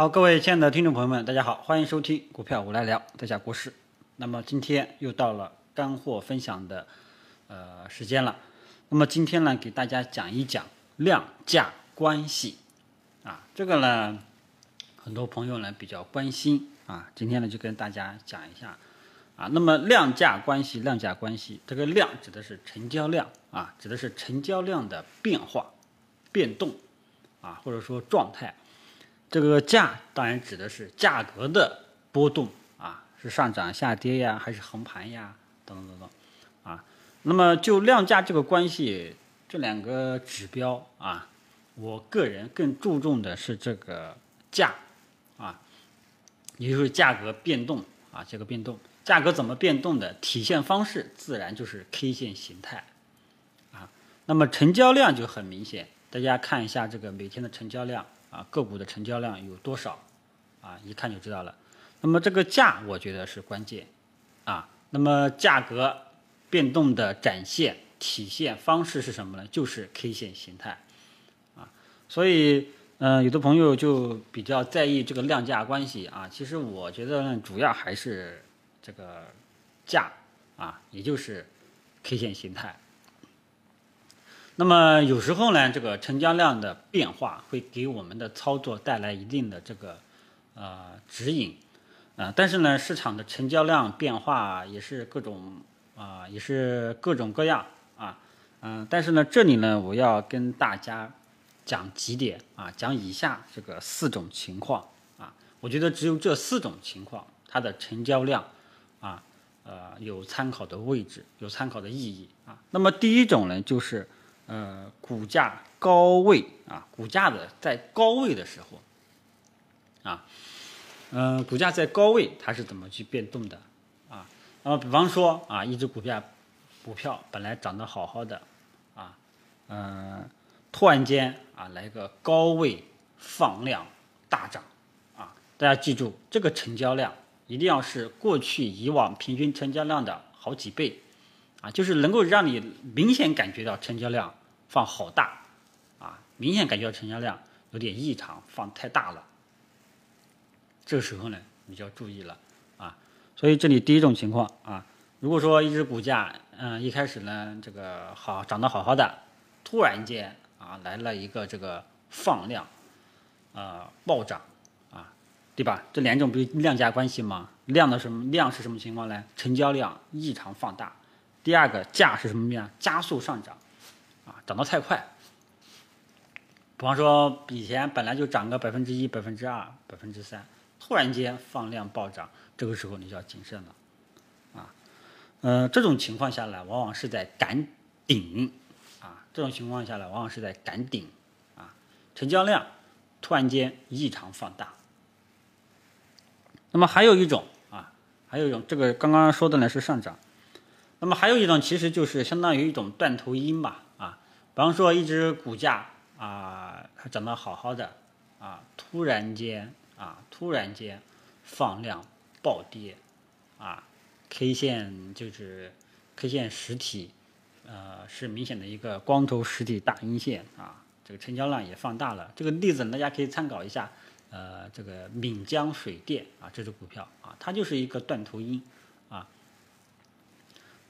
好，各位亲爱的听众朋友们，大家好，欢迎收听股票我来聊，在下国师。那么今天又到了干货分享的呃时间了。那么今天呢，给大家讲一讲量价关系啊，这个呢，很多朋友呢比较关心啊，今天呢就跟大家讲一下啊。那么量价关系，量价关系，这个量指的是成交量啊，指的是成交量的变化、变动啊，或者说状态。这个价当然指的是价格的波动啊，是上涨、下跌呀，还是横盘呀，等等等等，啊，那么就量价这个关系，这两个指标啊，我个人更注重的是这个价啊，也就是价格变动啊，这个变动，价格怎么变动的体现方式，自然就是 K 线形态啊，那么成交量就很明显，大家看一下这个每天的成交量。啊，个股的成交量有多少？啊，一看就知道了。那么这个价，我觉得是关键。啊，那么价格变动的展现体现方式是什么呢？就是 K 线形态。啊，所以，嗯，有的朋友就比较在意这个量价关系啊。其实我觉得呢主要还是这个价啊，也就是 K 线形态。那么有时候呢，这个成交量的变化会给我们的操作带来一定的这个呃指引，啊，但是呢，市场的成交量变化也是各种啊，也是各种各样啊，嗯，但是呢，这里呢，我要跟大家讲几点啊，讲以下这个四种情况啊，我觉得只有这四种情况，它的成交量啊，呃，有参考的位置，有参考的意义啊。那么第一种呢，就是。呃，股价高位啊，股价的在高位的时候，啊，嗯，股价在高位它是怎么去变动的啊？那么比方说啊，一只股票，股票本来涨得好好的啊，嗯，突然间啊来个高位放量大涨啊，大家记住这个成交量一定要是过去以往平均成交量的好几倍啊，就是能够让你明显感觉到成交量。放好大，啊，明显感觉到成交量有点异常，放太大了。这个时候呢，你就要注意了，啊，所以这里第一种情况啊，如果说一只股价，嗯，一开始呢，这个好涨得好好的，突然间啊来了一个这个放量，啊暴涨，啊，对吧？这两种不是量价关系吗？量的什么量是什么情况呢？成交量异常放大。第二个价是什么呀？加速上涨。涨得太快，比方说以前本来就涨个百分之一、百分之二、百分之三，突然间放量暴涨，这个时候你就要谨慎了，啊，嗯，这种情况下来，往往是在赶顶，啊，这种情况下来，往往是在赶顶，啊，成交量突然间异常放大。那么还有一种啊，还有一种，这个刚刚说的呢是上涨，那么还有一种其实就是相当于一种断头阴吧。比方说，一只股价啊，它涨得好好的啊，突然间啊，突然间放量暴跌啊，K 线就是 K 线实体，呃，是明显的一个光头实体大阴线啊，这个成交量也放大了。这个例子大家可以参考一下，呃，这个闽江水电啊，这只股票啊，它就是一个断头阴啊。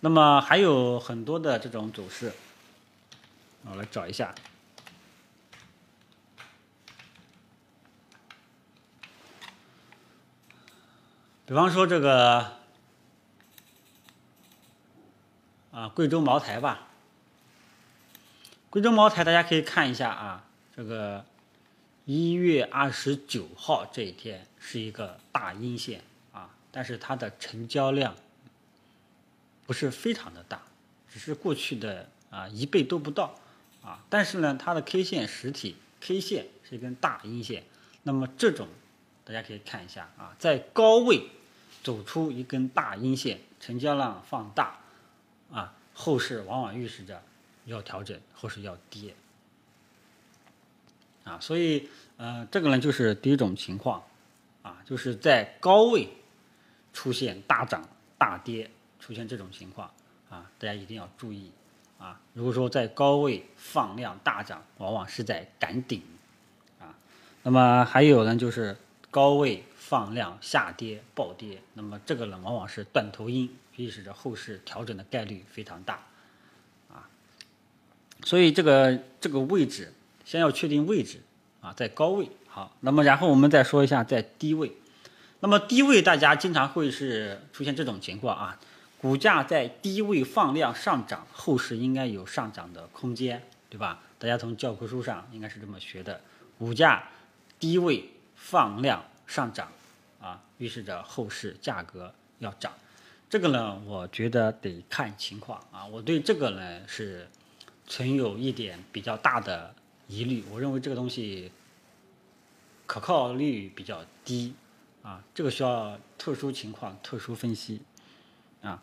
那么还有很多的这种走势。我来找一下，比方说这个啊，贵州茅台吧。贵州茅台，大家可以看一下啊，这个一月二十九号这一天是一个大阴线啊，但是它的成交量不是非常的大，只是过去的啊一倍都不到。啊，但是呢，它的 K 线实体 K 线是一根大阴线，那么这种大家可以看一下啊，在高位走出一根大阴线，成交量放大，啊，后市往往预示着要调整，后市要跌，啊，所以呃，这个呢就是第一种情况，啊，就是在高位出现大涨大跌，出现这种情况啊，大家一定要注意。啊，如果说在高位放量大涨，往往是在赶顶，啊，那么还有呢，就是高位放量下跌暴跌，那么这个呢往往是断头阴，预示着后市调整的概率非常大，啊，所以这个这个位置先要确定位置啊，在高位好，那么然后我们再说一下在低位，那么低位大家经常会是出现这种情况啊，股价在低位放量上涨，后市应该有上涨的空间，对吧？大家从教科书上应该是这么学的，股价低位放量上涨，啊，预示着后市价格要涨。这个呢，我觉得得看情况啊。我对这个呢是存有一点比较大的疑虑，我认为这个东西可靠率比较低啊，这个需要特殊情况特殊分析啊，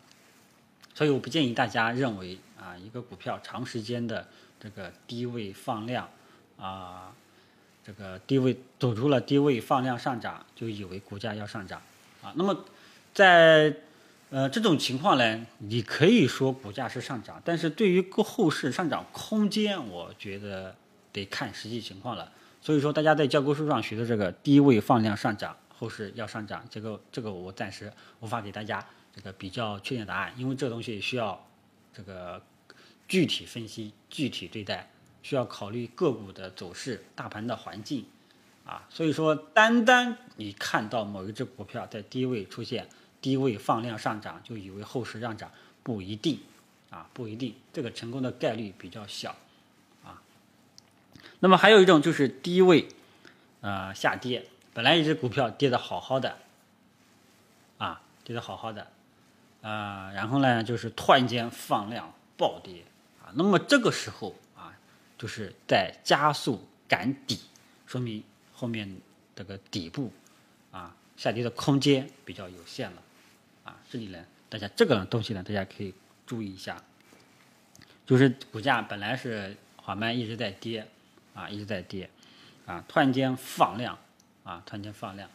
所以我不建议大家认为啊，一个股票长时间的。这个低位放量，啊，这个低位走出了低位放量上涨，就以为股价要上涨，啊，那么在呃这种情况呢，你可以说股价是上涨，但是对于后市上涨空间，我觉得得看实际情况了。所以说，大家在教科书上学的这个低位放量上涨，后市要上涨，这个这个我暂时无法给大家这个比较确定答案，因为这东西需要这个。具体分析、具体对待，需要考虑个股的走势、大盘的环境，啊，所以说单单你看到某一只股票在低位出现低位放量上涨，就以为后市上涨，不一定，啊，不一定，这个成功的概率比较小，啊。那么还有一种就是低位，呃，下跌，本来一只股票跌的好好的，啊，跌的好好的，啊，然后呢，就是突然间放量暴跌啊。那么这个时候啊，就是在加速赶底，说明后面这个底部啊下跌的空间比较有限了啊。这里呢，大家这个东西呢，大家可以注意一下，就是股价本来是缓慢一直在跌啊，一直在跌啊，突然间放量啊，突然间放量，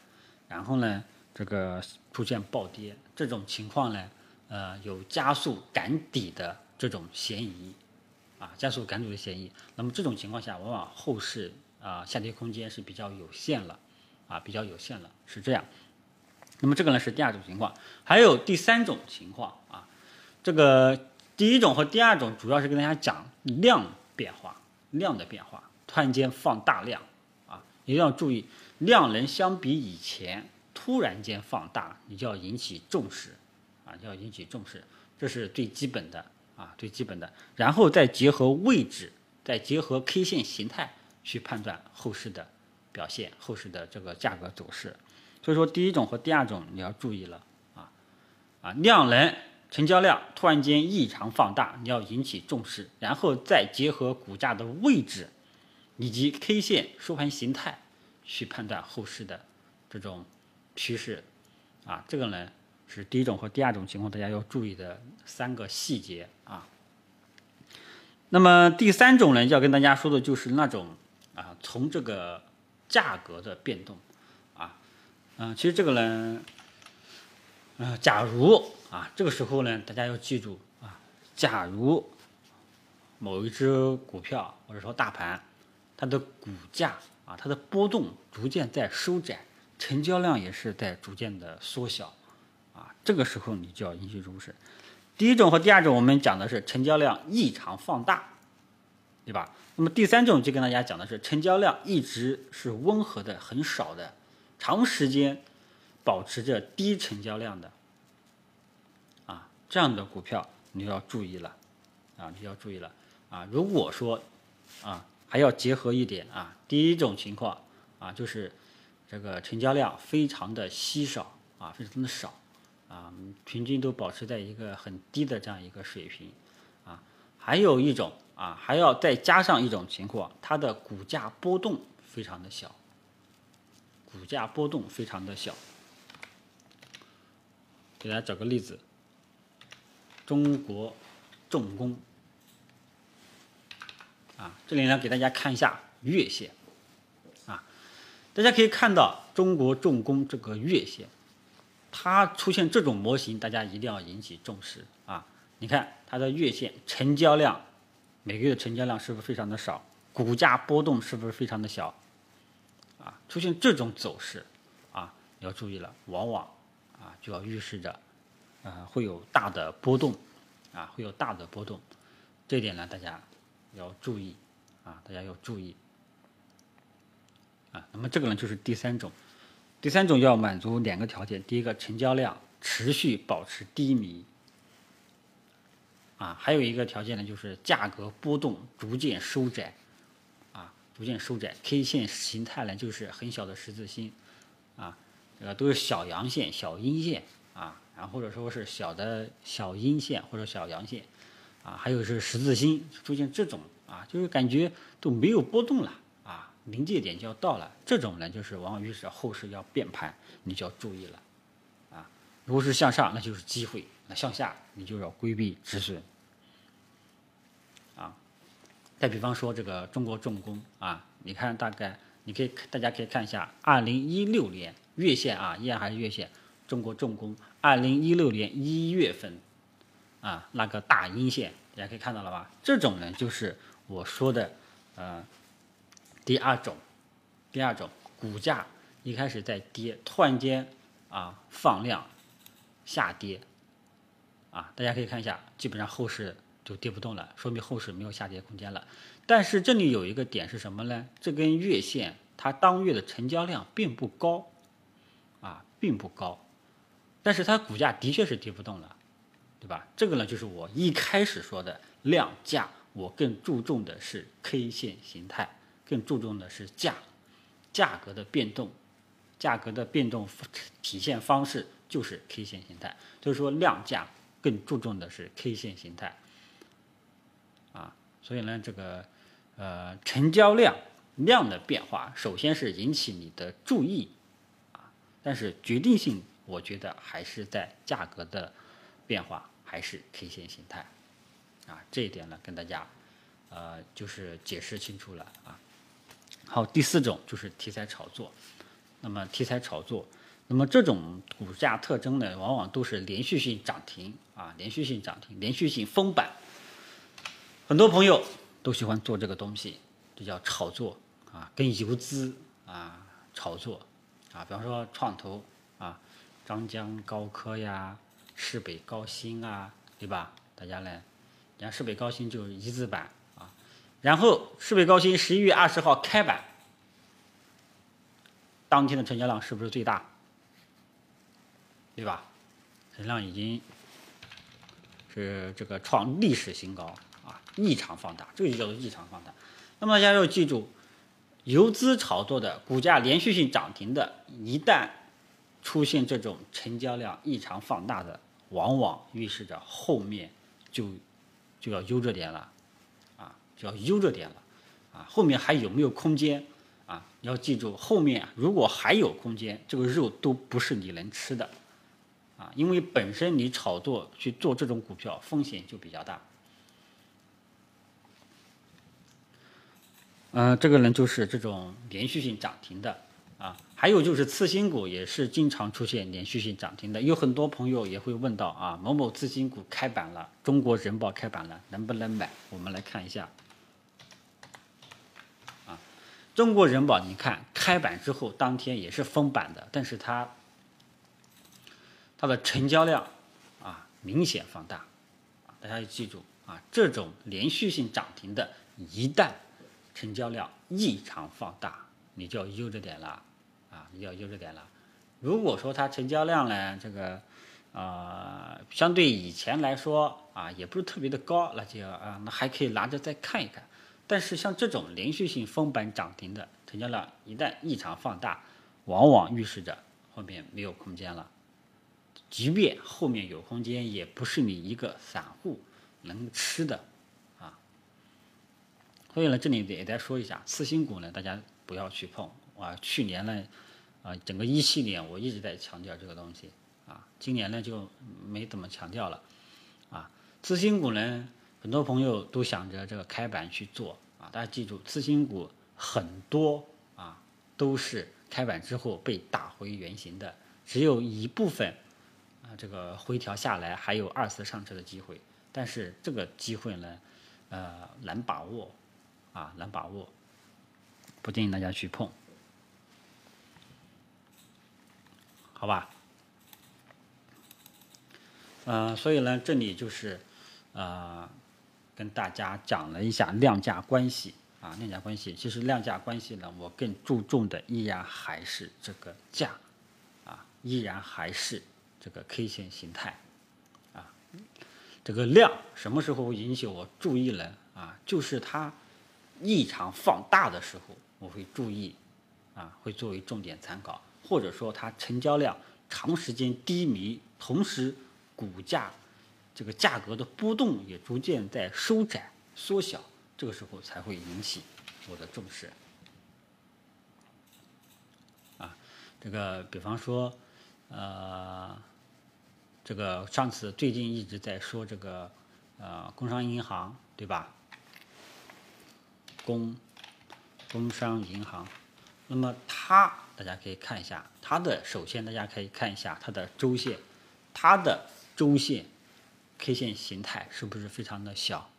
然后呢，这个出现暴跌，这种情况呢，呃，有加速赶底的这种嫌疑。啊，加速赶底的嫌疑。那么这种情况下，往往后市啊下跌空间是比较有限了，啊比较有限了，是这样。那么这个呢是第二种情况，还有第三种情况啊。这个第一种和第二种主要是跟大家讲量变化，量的变化，突然间放大量啊，一定要注意，量能相比以前突然间放大，你就要引起重视啊，要引起重视，这是最基本的。啊，最基本的，然后再结合位置，再结合 K 线形态去判断后市的表现，后市的这个价格走势。所以说，第一种和第二种你要注意了啊啊，量能、成交量突然间异常放大，你要引起重视，然后再结合股价的位置以及 K 线收盘形态去判断后市的这种趋势啊，这个呢。是第一种和第二种情况，大家要注意的三个细节啊。那么第三种呢，要跟大家说的就是那种啊，从这个价格的变动啊，嗯，其实这个呢，嗯，假如啊，这个时候呢，大家要记住啊，假如某一只股票或者说大盘，它的股价啊，它的波动逐渐在收窄，成交量也是在逐渐的缩小。这个时候你就要引起重视。第一种和第二种我们讲的是成交量异常放大，对吧？那么第三种就跟大家讲的是成交量一直是温和的、很少的，长时间保持着低成交量的，啊，这样的股票你要注意了，啊，你要注意了，啊，如果说啊还要结合一点啊，第一种情况啊就是这个成交量非常的稀少啊，非常的少。啊，平均都保持在一个很低的这样一个水平，啊，还有一种啊，还要再加上一种情况，它的股价波动非常的小，股价波动非常的小。给大家找个例子，中国重工，啊，这里呢给大家看一下月线，啊，大家可以看到中国重工这个月线。它出现这种模型，大家一定要引起重视啊！你看它的月线成交量，每个月成交量是不是非常的少？股价波动是不是非常的小？啊，出现这种走势，啊要注意了，往往啊就要预示着啊会有大的波动啊会有大的波动，这点呢大家要注意啊大家要注意啊。那么这个呢就是第三种，第三种要满足两个条件，第一个成交量持续保持低迷。啊，还有一个条件呢，就是价格波动逐渐收窄，啊，逐渐收窄，K 线形态呢就是很小的十字星，啊，这个都是小阳线、小阴线，啊，然后或者说是小的小阴线或者小阳线，啊，还有是十字星出现这种，啊，就是感觉都没有波动了，临界点就要到了，这种呢就是往往预示后市要变盘，你就要注意了，啊，如果是向上，那就是机会，那向下你就要规避止损。啊再比方说这个中国重工啊，你看大概你可以大家可以看一下，二零一六年月线啊，依然还是月线，中国重工二零一六年一月份啊那个大阴线，大家可以看到了吧？这种呢就是我说的呃第二种，第二种股价一开始在跌，突然间啊放量下跌啊，大家可以看一下，基本上后市。就跌不动了，说明后市没有下跌空间了。但是这里有一个点是什么呢？这根月线它当月的成交量并不高，啊，并不高，但是它股价的确是跌不动了，对吧？这个呢就是我一开始说的量价，我更注重的是 K 线形态，更注重的是价，价格的变动，价格的变动体现方式就是 K 线形态。所以说量价更注重的是 K 线形态。啊所以呢，这个呃成交量量的变化，首先是引起你的注意啊，但是决定性我觉得还是在价格的变化，还是 K 线形态啊，这一点呢跟大家呃就是解释清楚了啊。好，第四种就是题材炒作，那么题材炒作，那么这种股价特征呢，往往都是连续性涨停啊，连续性涨停，连续性封板。很多朋友都喜欢做这个东西，这叫炒作啊，跟游资啊炒作啊，比方说创投啊，张江高科呀，市北高新啊，对吧？大家呢，你看市北高新就是一字板，然后市北高新十一月二十号开板，当天的成交量是不是最大？对吧？成交量已经是这个创历史新高啊。异常放大，这就叫做异常放大。那么大家要记住，游资炒作的股价连续性涨停的，一旦出现这种成交量异常放大的，往往预示着后面就就要悠着点了，就要悠着点了，啊，后面还有没有空间？啊，要记住，后面如果还有空间，这个肉都不是你能吃的，啊，因为本身你炒作去做这种股票风险就比较大。嗯，这个呢就是这种连续性涨停的啊，还有就是次新股也是经常出现连续性涨停的。有很多朋友也会问到啊，某某次新股开板了，中国人保开板了，能不能买？我们来看一下，中国人保，你看开板之后当天也是封板的，但是它它的成交量啊明显放大，大家要记住啊，这种连续性涨停的，一旦成交量异常放大，你就要悠着点了，啊，你要悠着点了。如果说它成交量呢，这个，啊，相对以前来说啊，也不是特别的高，那就啊，那还可以拿着再看一看。但是像这种连续性封板涨停的成交量，一旦异常放大，往往预示着后面没有空间了。即便后面有空间，也不是你一个散户能吃的啊。所以呢，这里也再说一下，次新股呢，大家不要去碰啊。去年呢，啊，整个一七年我一直在强调这个东西啊。今年呢就没怎么强调了啊。次新股呢，很多朋友都想着这个开板去做。大家记住，次新股很多啊都是开板之后被打回原形的，只有一部分啊这个回调下来还有二次上车的机会，但是这个机会呢，呃，难把握。啊，难把握，不建议大家去碰。好吧？呃，所以呢，这里就是呃，跟大家讲了一下量价关系啊，量价关系。其实量价关系呢，我更注重的依然还是这个价啊，依然还是这个 K 线形态啊。这个量什么时候会引起我注意呢？啊，就是它异常放大的时候，我会注意啊，会作为重点参考，或者说它成交量长时间低迷，同时。股价这个价格的波动也逐渐在收窄、缩小，这个时候才会引起我的重视。啊，这个比方说，呃，这个上次最近一直在说这个呃工商银行，对吧？工工商银行，那么它大家可以看一下它的，首先大家可以看一下它的周线，它的。周线 K 线形态是不是非常的小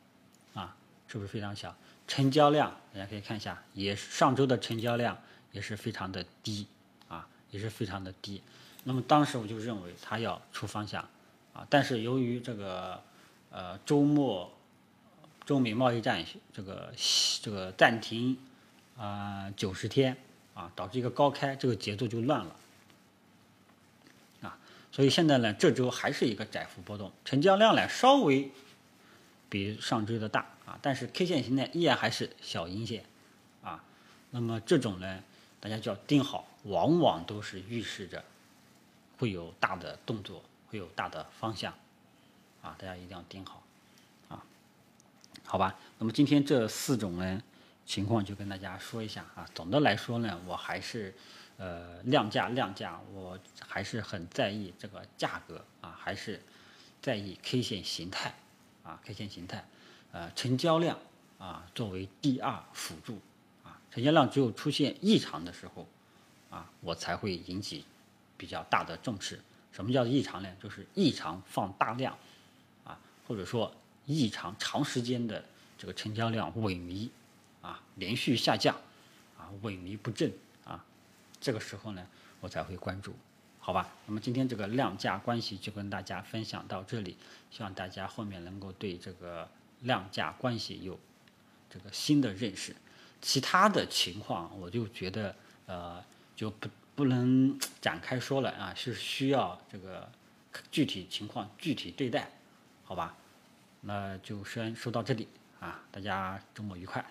啊？是不是非常小？成交量大家可以看一下，也上周的成交量也是非常的低啊，也是非常的低。那么当时我就认为它要出方向啊，但是由于这个呃周末中美贸易战这个这个暂停啊九十天啊，导致一个高开，这个节奏就乱了。所以现在呢，这周还是一个窄幅波动，成交量呢稍微比上周的大啊，但是 K 线形态依然还是小阴线啊。那么这种呢，大家就要盯好，往往都是预示着会有大的动作，会有大的方向啊，大家一定要盯好啊。好吧，那么今天这四种呢情况就跟大家说一下啊。总的来说呢，我还是。呃，量价量价，我还是很在意这个价格啊，还是在意 K 线形态啊，K 线形态，呃，成交量啊作为第二辅助啊，成交量只有出现异常的时候啊，我才会引起比较大的重视。什么叫异常呢？就是异常放大量啊，或者说异常长时间的这个成交量萎靡啊，连续下降啊，萎靡不振。这个时候呢，我才会关注，好吧？那么今天这个量价关系就跟大家分享到这里，希望大家后面能够对这个量价关系有这个新的认识。其他的情况，我就觉得呃就不不能展开说了啊，是需要这个具体情况具体对待，好吧？那就先说到这里啊，大家周末愉快。